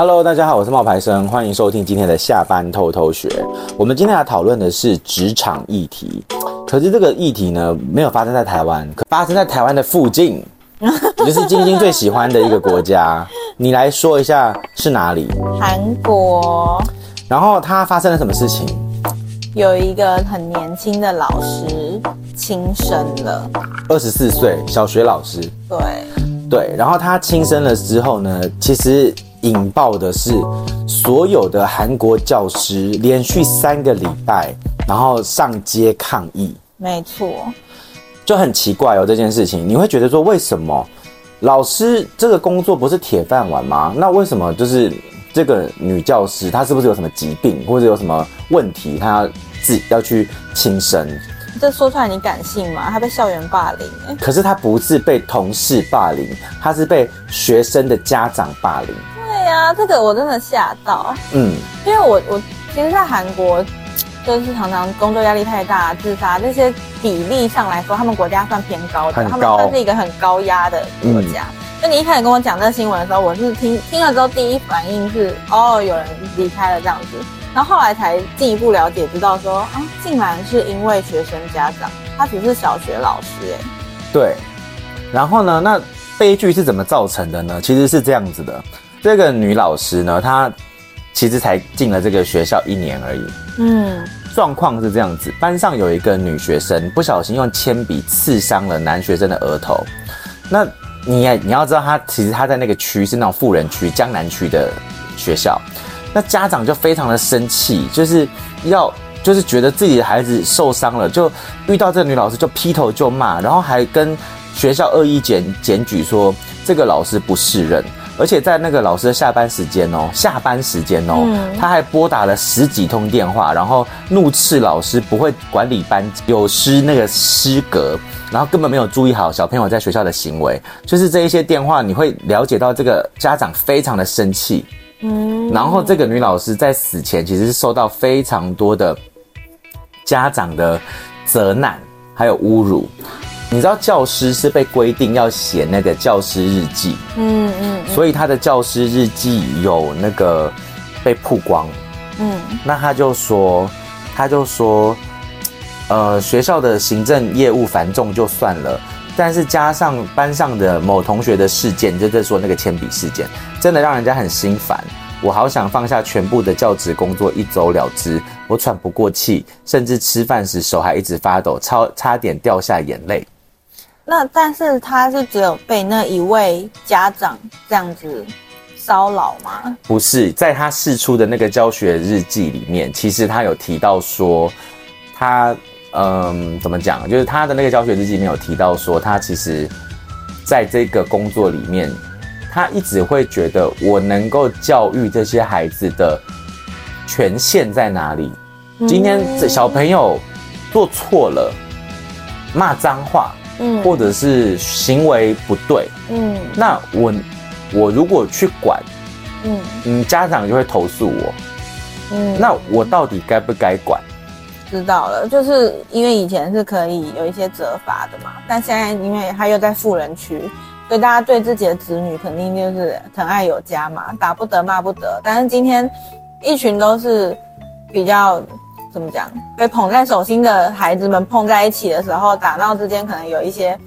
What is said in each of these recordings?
Hello，大家好，我是冒牌生，欢迎收听今天的下班偷偷学。我们今天要讨论的是职场议题，可是这个议题呢，没有发生在台湾，可发生在台湾的附近，也就是晶晶最喜欢的一个国家。你来说一下是哪里？韩国。然后它发生了什么事情？有一个很年轻的老师轻生了，二十四岁，小学老师。对对，然后他轻生了之后呢，其实。引爆的是所有的韩国教师连续三个礼拜，然后上街抗议。没错，就很奇怪哦，这件事情你会觉得说，为什么老师这个工作不是铁饭碗吗？那为什么就是这个女教师她是不是有什么疾病或者有什么问题，她要自己要去轻生？这说出来你敢信吗？她被校园霸凌，可是她不是被同事霸凌，她是被学生的家长霸凌。对呀、啊，这个我真的吓到。嗯，因为我我其实，在韩国就是常常工作压力太大，自杀这些比例上来说，他们国家算偏高的，他们算是一个很高压的国家。就、嗯、你一开始跟我讲这个新闻的时候，我是听听了之后，第一反应是哦，有人离开了这样子，然后后来才进一步了解，知道说啊，竟然是因为学生家长，他只是小学老师哎。对，然后呢，那悲剧是怎么造成的呢？其实是这样子的。这个女老师呢，她其实才进了这个学校一年而已。嗯，状况是这样子：班上有一个女学生不小心用铅笔刺伤了男学生的额头。那你也你要知道，她其实她在那个区是那种富人区、江南区的学校。那家长就非常的生气，就是要就是觉得自己的孩子受伤了，就遇到这个女老师就劈头就骂，然后还跟学校恶意检检举说这个老师不适任。而且在那个老师的下班时间哦，下班时间哦，嗯、他还拨打了十几通电话，然后怒斥老师不会管理班，有失那个失格，然后根本没有注意好小朋友在学校的行为。就是这一些电话，你会了解到这个家长非常的生气。嗯，然后这个女老师在死前其实是受到非常多的家长的责难，还有侮辱。你知道教师是被规定要写那个教师日记，嗯嗯，所以他的教师日记有那个被曝光，嗯，那他就说，他就说，呃，学校的行政业务繁重就算了，但是加上班上的某同学的事件，就在说那个铅笔事件，真的让人家很心烦。我好想放下全部的教职工作，一走了之。我喘不过气，甚至吃饭时手还一直发抖，超差点掉下眼泪。那但是他是只有被那一位家长这样子骚扰吗？不是，在他试出的那个教学日记里面，其实他有提到说，他嗯怎么讲？就是他的那个教学日记里面有提到说，他其实在这个工作里面，他一直会觉得我能够教育这些孩子的权限在哪里？今天这小朋友做错了，骂脏话。嗯，或者是行为不对，嗯，那我我如果去管，嗯嗯，家长就会投诉我，嗯，那我到底该不该管？知道了，就是因为以前是可以有一些责罚的嘛，但现在因为他又在富人区，所以大家对自己的子女肯定就是疼爱有加嘛，打不得骂不得。但是今天一群都是比较。怎么讲？被捧在手心的孩子们碰在一起的时候，打闹之间可能有一些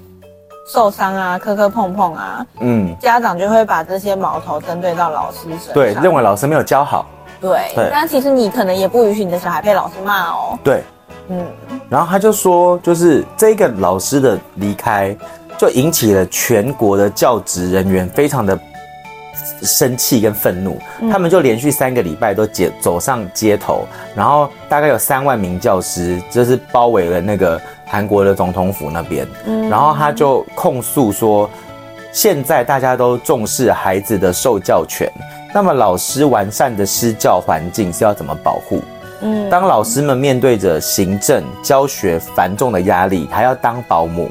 受伤啊，磕磕碰碰啊。嗯，家长就会把这些矛头针对到老师身上，对，认为老师没有教好。对，对。但其实你可能也不允许你的小孩被老师骂哦。对，嗯。然后他就说，就是这个老师的离开，就引起了全国的教职人员非常的。生气跟愤怒，他们就连续三个礼拜都街走上街头，然后大概有三万名教师就是包围了那个韩国的总统府那边，然后他就控诉说，现在大家都重视孩子的受教权，那么老师完善的施教环境是要怎么保护？嗯，当老师们面对着行政教学繁重的压力，还要当保姆，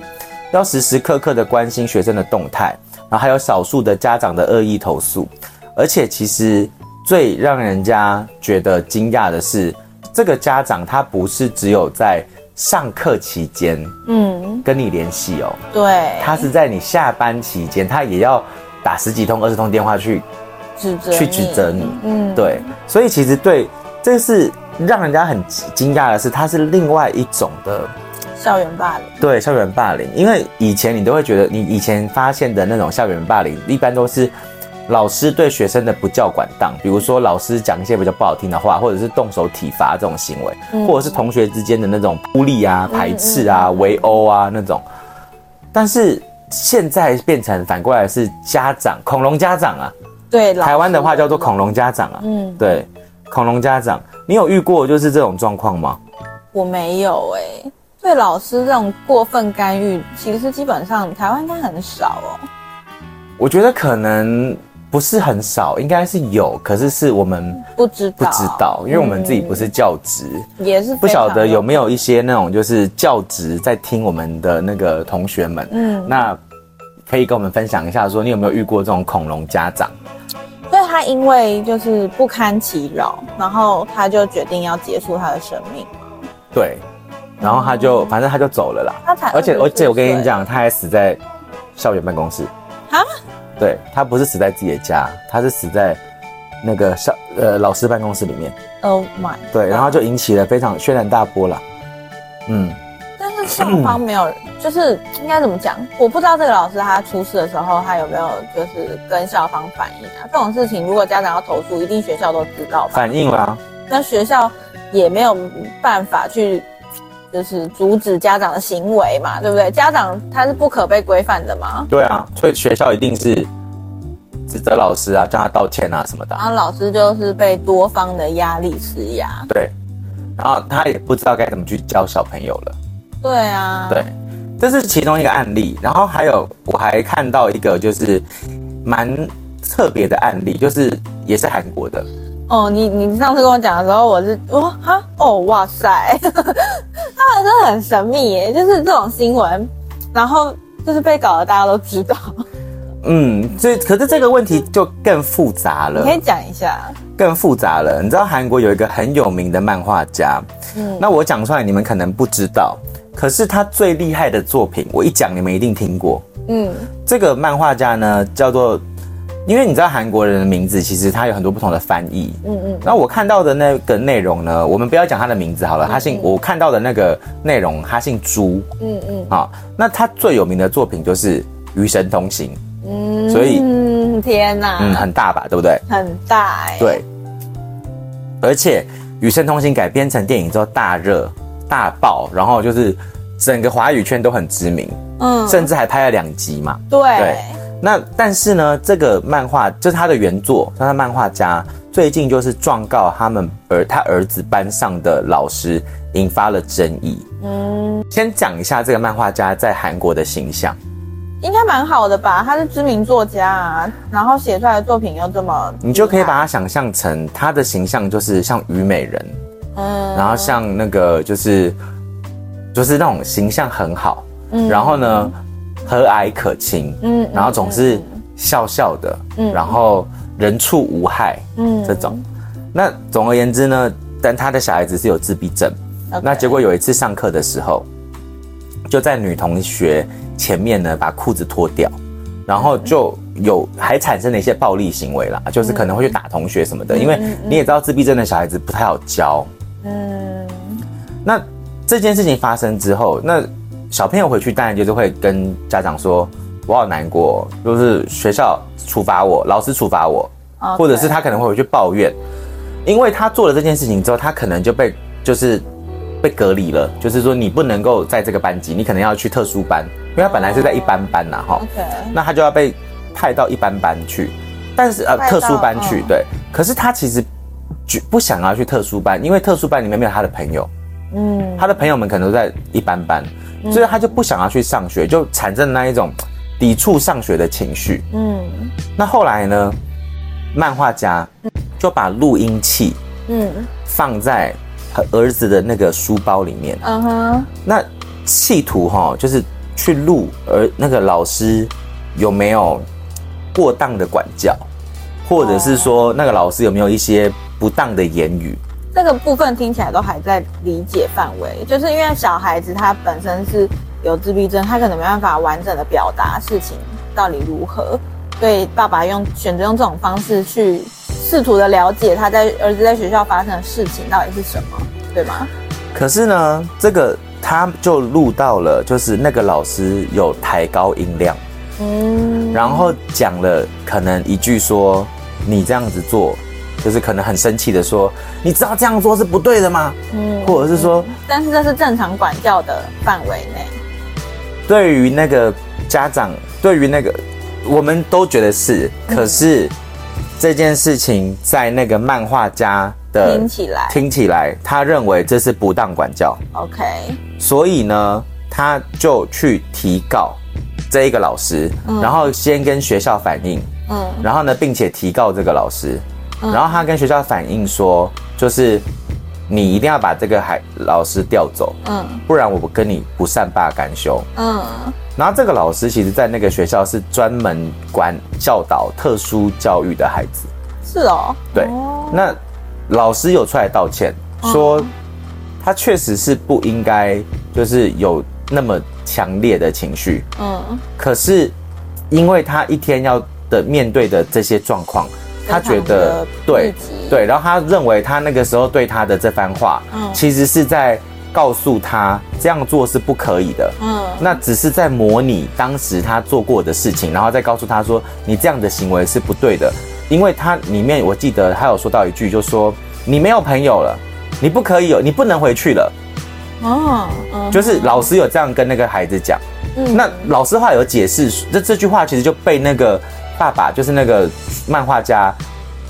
要时时刻刻的关心学生的动态。然后还有少数的家长的恶意投诉，而且其实最让人家觉得惊讶的是，这个家长他不是只有在上课期间，嗯，跟你联系哦，对，他是在你下班期间，他也要打十几通、二十通电话去指责去指责你，嗯，对，所以其实对，这是让人家很惊讶的是，他是另外一种的校园霸凌，对，校园霸凌，因为以前你都会觉得，你以前发现的那种校园霸凌，一般都是老师对学生的不教管当，比如说老师讲一些比较不好听的话，或者是动手体罚这种行为，嗯、或者是同学之间的那种孤立啊、排斥啊、围殴啊那种，但是。现在变成反过来是家长恐龙家长啊，对，台湾的话叫做恐龙家长啊，嗯，对，恐龙家长，你有遇过就是这种状况吗？我没有哎、欸，对老师这种过分干预，其实基本上台湾应该很少哦。我觉得可能。不是很少，应该是有，可是是我们不知道，不知道，因为我们自己不是教职，也是不晓得有没有一些那种就是教职在听我们的那个同学们，嗯，那可以跟我们分享一下，说你有没有遇过这种恐龙家长？所以他因为就是不堪其扰，然后他就决定要结束他的生命。对，然后他就、嗯、反正他就走了啦，他才而且而且我跟你讲，他还死在校园办公室啊。对，他不是死在自己的家，他是死在那个校呃老师办公室里面。Oh my！对，然后就引起了非常轩然大波了。嗯，但是校方没有，嗯、就是应该怎么讲？我不知道这个老师他出事的时候，他有没有就是跟校方反映啊？这种事情如果家长要投诉，一定学校都知道吧？反映了、啊，那学校也没有办法去。就是阻止家长的行为嘛，对不对？家长他是不可被规范的嘛。对啊，所以学校一定是指责老师啊，叫他道歉啊什么的。然后老师就是被多方的压力施压。对，然后他也不知道该怎么去教小朋友了。对啊。对，这是其中一个案例。然后还有，我还看到一个就是蛮特别的案例，就是也是韩国的。哦，你你上次跟我讲的时候，我是哇哈哦哇塞，他们真的很神秘耶，就是这种新闻，然后就是被搞得大家都知道。嗯，这可是这个问题就更复杂了。你可以讲一下。更复杂了，你知道韩国有一个很有名的漫画家，嗯，那我讲出来你们可能不知道，可是他最厉害的作品，我一讲你们一定听过。嗯，这个漫画家呢叫做。因为你知道韩国人的名字，其实他有很多不同的翻译。嗯嗯。然后我看到的那个内容呢，我们不要讲他的名字好了，他姓，我看到的那个内容，他姓朱。嗯嗯。好，那他最有名的作品就是《与神同行》。嗯。所以，天哪。嗯，很大吧，对不对？很大哎。对。而且，《与神同行》改编成电影之后大热大爆，然后就是整个华语圈都很知名。嗯。甚至还拍了两集嘛。对。对。那但是呢，这个漫画就是他的原作，他的漫画家最近就是状告他们儿他儿子班上的老师，引发了争议。嗯，先讲一下这个漫画家在韩国的形象，应该蛮好的吧？他是知名作家啊，然后写出来的作品又这么，你就可以把他想象成他的形象就是像虞美人，嗯，然后像那个就是就是那种形象很好，嗯，然后呢。和蔼可亲，嗯，然后总是笑笑的，嗯，然后人畜无害，嗯，这种。那总而言之呢，但他的小孩子是有自闭症.那结果有一次上课的时候，就在女同学前面呢把裤子脱掉，然后就有还产生了一些暴力行为啦，就是可能会去打同学什么的，因为你也知道自闭症的小孩子不太好教，嗯，那这件事情发生之后，那。小朋友回去当然就是会跟家长说，我好难过，就是学校处罚我，老师处罚我.或者是他可能会回去抱怨，因为他做了这件事情之后，他可能就被就是被隔离了，就是说你不能够在这个班级，你可能要去特殊班，因为他本来是在一般班呐，哈.那他就要被派到一般班去，但是呃特殊班去，对，可是他其实不想要去特殊班，因为特殊班里面没有他的朋友，嗯，他的朋友们可能都在一般班。所以他就不想要去上学，就产生那一种抵触上学的情绪。嗯，那后来呢，漫画家就把录音器嗯放在他儿子的那个书包里面。嗯哼，那企图哈就是去录而那个老师有没有过当的管教，或者是说那个老师有没有一些不当的言语。这个部分听起来都还在理解范围，就是因为小孩子他本身是有自闭症，他可能没办法完整的表达事情到底如何，所以爸爸用选择用这种方式去试图的了解他在儿子在学校发生的事情到底是什么，对吗？可是呢，这个他就录到了，就是那个老师有抬高音量，嗯，然后讲了可能一句说你这样子做。就是可能很生气的说，你知道这样做是不对的吗？嗯，或者是说，但是这是正常管教的范围内。对于那个家长，对于那个，我们都觉得是。可是这件事情在那个漫画家的听起来，听起来，他认为这是不当管教。OK，所以呢，他就去提告这一个老师，然后先跟学校反映，嗯，然后呢，并且提告这个老师。然后他跟学校反映说，就是你一定要把这个孩老师调走，嗯，不然我不跟你不善罢甘休，嗯。然后这个老师其实，在那个学校是专门管教导特殊教育的孩子，是哦，对。那老师有出来道歉，说他确实是不应该，就是有那么强烈的情绪，嗯。可是因为他一天要的面对的这些状况。他觉得对对，然后他认为他那个时候对他的这番话，嗯，其实是在告诉他这样做是不可以的，嗯，那只是在模拟当时他做过的事情，然后再告诉他说你这样的行为是不对的，因为他里面我记得他有说到一句，就说你没有朋友了，你不可以有，你不能回去了，哦，就是老师有这样跟那个孩子讲，嗯，那老师话有解释，这这句话其实就被那个。爸爸就是那个漫画家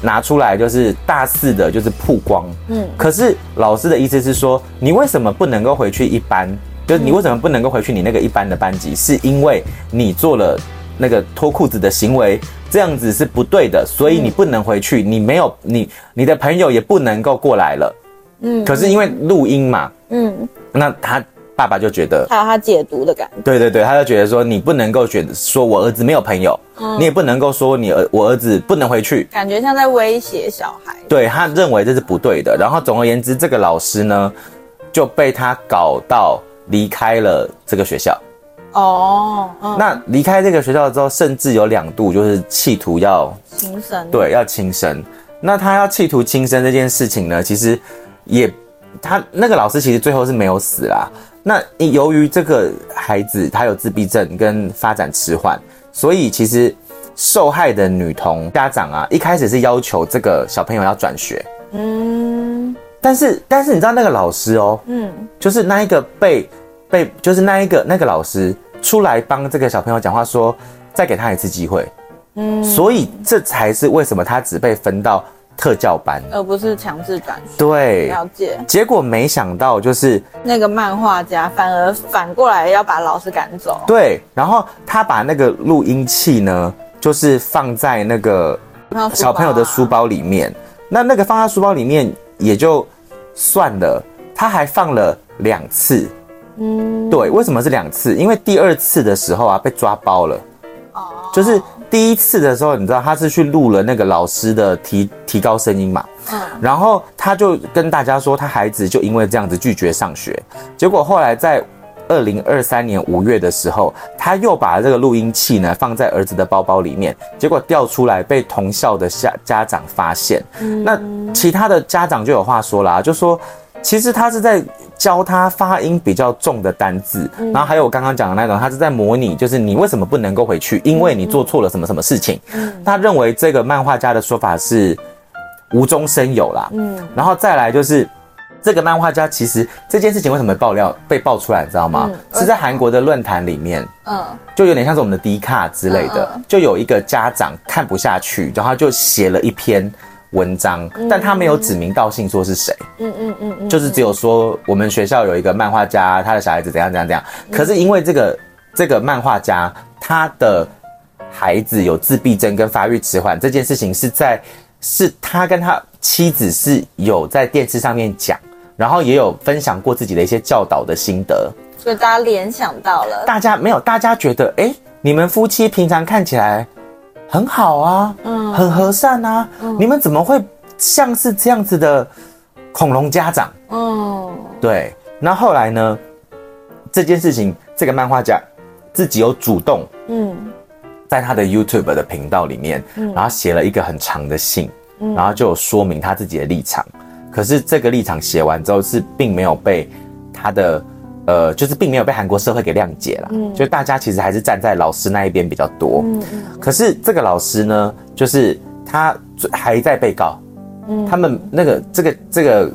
拿出来，就是大肆的，就是曝光。嗯，可是老师的意思是说，你为什么不能够回去一班？就是你为什么不能够回去你那个一般的班级？是因为你做了那个脱裤子的行为，这样子是不对的，所以你不能回去。你没有你你的朋友也不能够过来了。嗯，可是因为录音嘛，嗯，那他。爸爸就觉得，还有他解读的感觉。对对对，他就觉得说，你不能够觉得说我儿子没有朋友，嗯，你也不能够说你儿我儿子不能回去，感觉像在威胁小孩。对，他认为这是不对的。然后总而言之，这个老师呢就被他搞到离开了这个学校。哦，嗯，那离开这个学校之后，甚至有两度就是企图要轻生，对，要轻生。那他要企图轻生这件事情呢，其实也他那个老师其实最后是没有死啦。那由于这个孩子他有自闭症跟发展迟缓，所以其实受害的女童家长啊，一开始是要求这个小朋友要转学，嗯，但是但是你知道那个老师哦，嗯，就是那一个被被就是那一个那个老师出来帮这个小朋友讲话说，再给他一次机会，嗯，所以这才是为什么他只被分到。特教班，而不是强制转学。对，了解。结果没想到，就是那个漫画家反而反过来要把老师赶走。对，然后他把那个录音器呢，就是放在那个小朋友的书包里面。那那个放在书包里面也就算了，他还放了两次。嗯，对，为什么是两次？因为第二次的时候啊，被抓包了。哦，就是。第一次的时候，你知道他是去录了那个老师的提提高声音嘛？嗯，然后他就跟大家说，他孩子就因为这样子拒绝上学。结果后来在二零二三年五月的时候，他又把这个录音器呢放在儿子的包包里面，结果掉出来被同校的家家长发现。嗯，那其他的家长就有话说啦，就说。其实他是在教他发音比较重的单字，然后还有我刚刚讲的那种，他是在模拟，就是你为什么不能够回去？因为你做错了什么什么事情。他认为这个漫画家的说法是无中生有啦。嗯，然后再来就是这个漫画家其实这件事情为什么爆料被爆出来，你知道吗？是在韩国的论坛里面，嗯，就有点像是我们的迪卡之类的，就有一个家长看不下去，然后就写了一篇。文章，但他没有指名道姓说是谁，嗯嗯嗯嗯，就是只有说我们学校有一个漫画家，他的小孩子怎样怎样怎样。可是因为这个这个漫画家他的孩子有自闭症跟发育迟缓，这件事情是在是他跟他妻子是有在电视上面讲，然后也有分享过自己的一些教导的心得，所以大家联想到了，大家没有，大家觉得哎、欸，你们夫妻平常看起来。很好啊，嗯，很和善啊，嗯，你们怎么会像是这样子的恐龙家长？嗯，对。那后来呢？这件事情，这个漫画家自己有主动，嗯，在他的 YouTube 的频道里面，嗯、然后写了一个很长的信，嗯、然后就有说明他自己的立场。可是这个立场写完之后，是并没有被他的呃，就是并没有被韩国社会给谅解了。嗯，就大家其实还是站在老师那一边比较多。嗯嗯。可是这个老师呢，就是他还在被告。嗯，他们那个这个这个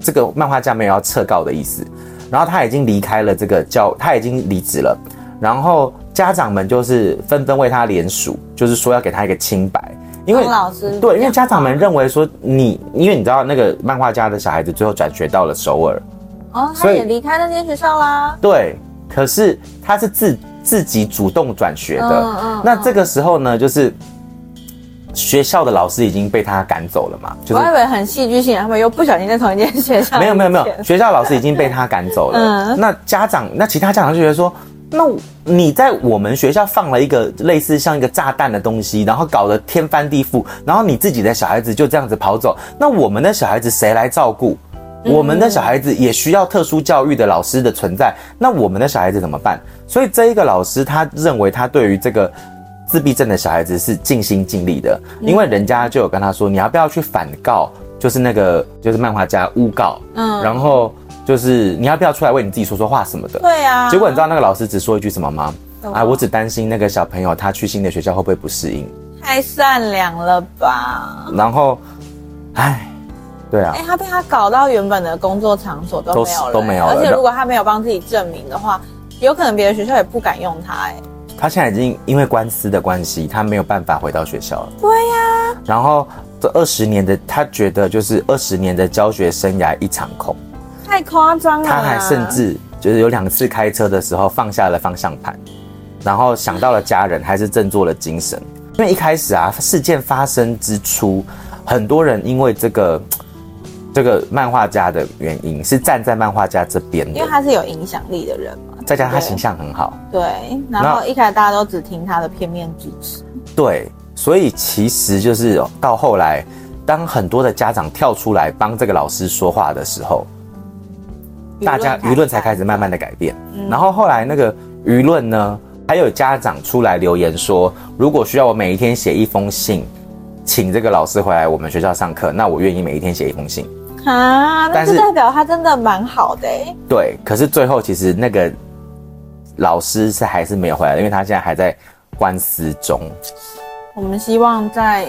这个漫画家没有要撤告的意思，然后他已经离开了这个教，他已经离职了。然后家长们就是纷纷为他联署，就是说要给他一个清白。因为老师对，因为家长们认为说你，因为你知道那个漫画家的小孩子最后转学到了首尔，哦，他也离开那间学校啦。对，可是他是自自己主动转学的。嗯嗯。那这个时候呢，就是学校的老师已经被他赶走了嘛？就是、我以为很戏剧性，他们又不小心在同一间学校。没有没有没有，学校老师已经被他赶走了。嗯。那家长，那其他家长就觉得说。那你在我们学校放了一个类似像一个炸弹的东西，然后搞得天翻地覆，然后你自己的小孩子就这样子跑走，那我们的小孩子谁来照顾？我们的小孩子也需要特殊教育的老师的存在，那我们的小孩子怎么办？所以这一个老师他认为他对于这个自闭症的小孩子是尽心尽力的，因为人家就有跟他说，你要不要去反告？就是那个就是漫画家诬告，嗯，然后。就是你要不要出来为你自己说说话什么的？对啊。结果你知道那个老师只说一句什么吗？啊，我只担心那个小朋友他去新的学校会不会不适应？太善良了吧。然后，哎，对啊。哎，他被他搞到原本的工作场所都没有了，都没有了。而且如果他没有帮自己证明的话，有可能别的学校也不敢用他。哎，他现在已经因为官司的关系，他没有办法回到学校了。对呀。然后这二十年的他觉得就是二十年的教学生涯一场空。太夸张了！他还甚至就是有两次开车的时候放下了方向盘，然后想到了家人，还是振作了精神。因为一开始啊，事件发生之初，很多人因为这个这个漫画家的原因，是站在漫画家这边的，因为他是有影响力的人嘛，再加上他形象很好，对。然后一开始大家都只听他的片面支持，对。所以其实就是到后来，当很多的家长跳出来帮这个老师说话的时候。大家舆论才开始慢慢的改变，嗯、然后后来那个舆论呢，还有家长出来留言说，如果需要我每一天写一封信，请这个老师回来我们学校上课，那我愿意每一天写一封信啊。但是代表他真的蛮好的。对，可是最后其实那个老师是还是没有回来，因为他现在还在官司中。我们希望在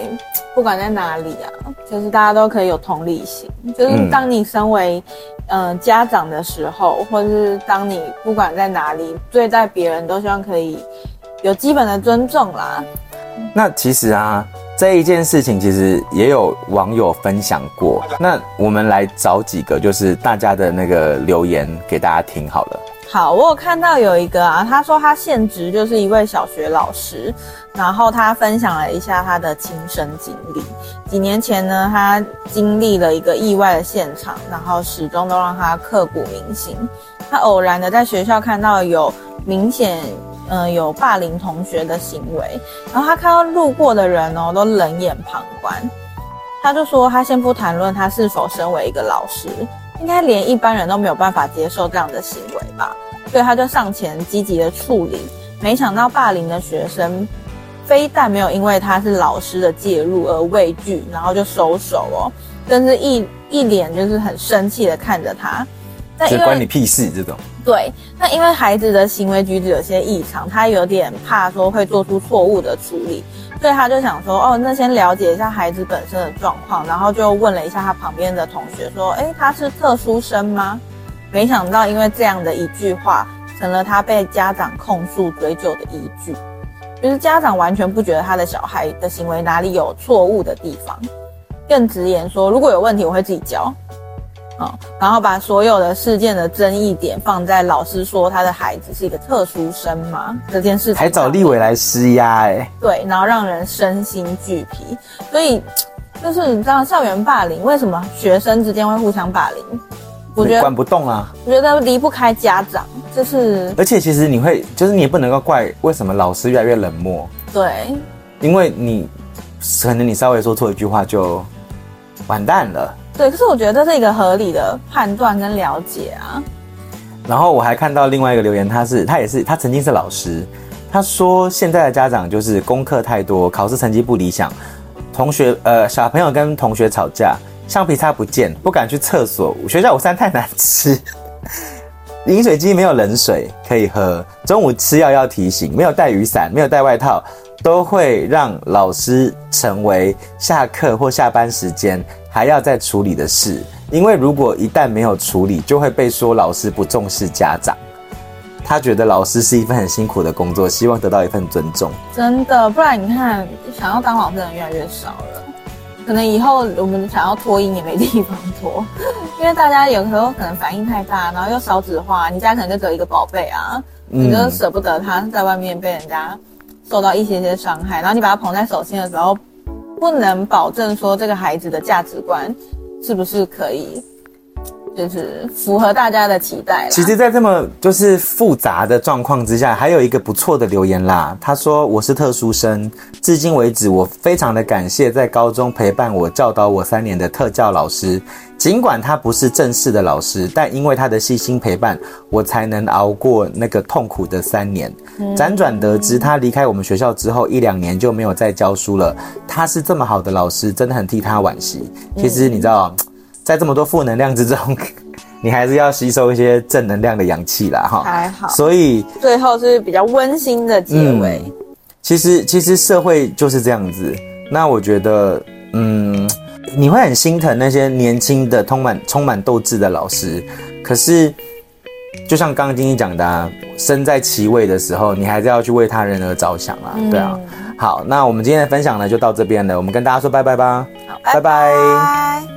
不管在哪里啊，就是大家都可以有同理心。就是当你身为嗯、呃、家长的时候，或者是当你不管在哪里对待别人都希望可以有基本的尊重啦。那其实啊，这一件事情其实也有网友分享过。那我们来找几个就是大家的那个留言给大家听好了。好，我有看到有一个啊，他说他现职就是一位小学老师，然后他分享了一下他的亲身经历。几年前呢，他经历了一个意外的现场，然后始终都让他刻骨铭心。他偶然的在学校看到有明显，呃，有霸凌同学的行为，然后他看到路过的人哦，都冷眼旁观。他就说，他先不谈论他是否身为一个老师。应该连一般人都没有办法接受这样的行为吧，所以他就上前积极的处理。没想到霸凌的学生，非但没有因为他是老师的介入而畏惧，然后就收手哦，甚至一一脸就是很生气的看着他。那因为关你屁事这种。对，那因为孩子的行为举止有些异常，他有点怕说会做出错误的处理。所以他就想说，哦，那先了解一下孩子本身的状况，然后就问了一下他旁边的同学，说，诶，他是特殊生吗？没想到，因为这样的一句话，成了他被家长控诉追究的依据。就是家长完全不觉得他的小孩的行为哪里有错误的地方，更直言说，如果有问题，我会自己教。哦，然后把所有的事件的争议点放在老师说他的孩子是一个特殊生嘛？这件事情还找立委来施压哎，对，然后让人身心俱疲。所以就是你知道校园霸凌为什么学生之间会互相霸凌？我觉得管不动啊，我觉得离不开家长，就是而且其实你会就是你也不能够怪为什么老师越来越冷漠，对，因为你可能你稍微说错一句话就完蛋了。对，可是我觉得这是一个合理的判断跟了解啊。然后我还看到另外一个留言，他是他也是他曾经是老师，他说现在的家长就是功课太多，考试成绩不理想，同学呃小朋友跟同学吵架，橡皮擦不见，不敢去厕所，学校午餐太难吃，饮水机没有冷水可以喝，中午吃药要提醒，没有带雨伞，没有带外套，都会让老师成为下课或下班时间还要再处理的事。因为如果一旦没有处理，就会被说老师不重视家长。他觉得老师是一份很辛苦的工作，希望得到一份尊重。真的，不然你看，想要当老师的人越来越少了。可能以后我们想要托婴也没地方托，因为大家有时候可能反应太大，然后又少子化，你家可能就得一个宝贝啊，你就舍不得他在外面被人家受到一些些伤害，然后你把他捧在手心的时候，不能保证说这个孩子的价值观是不是可以。就是符合大家的期待。其实，在这么就是复杂的状况之下，还有一个不错的留言啦。他说：“我是特殊生，至今为止，我非常的感谢在高中陪伴我、教导我三年的特教老师。尽管他不是正式的老师，但因为他的细心陪伴，我才能熬过那个痛苦的三年。辗转得知，他离开我们学校之后一两年就没有再教书了。他是这么好的老师，真的很替他惋惜。其实你知道。”在这么多负能量之中，你还是要吸收一些正能量的氧气啦，哈。还好。所以最后是比较温馨的结尾。嗯，其实，其实社会就是这样子。那我觉得，嗯，你会很心疼那些年轻的、充满充满斗志的老师。可是，就像刚刚菁菁讲的啊，身在其位的时候，你还是要去为他人而着想啊。对啊。好，那我们今天的分享呢，就到这边了。我们跟大家说拜拜吧。好，拜拜。拜拜。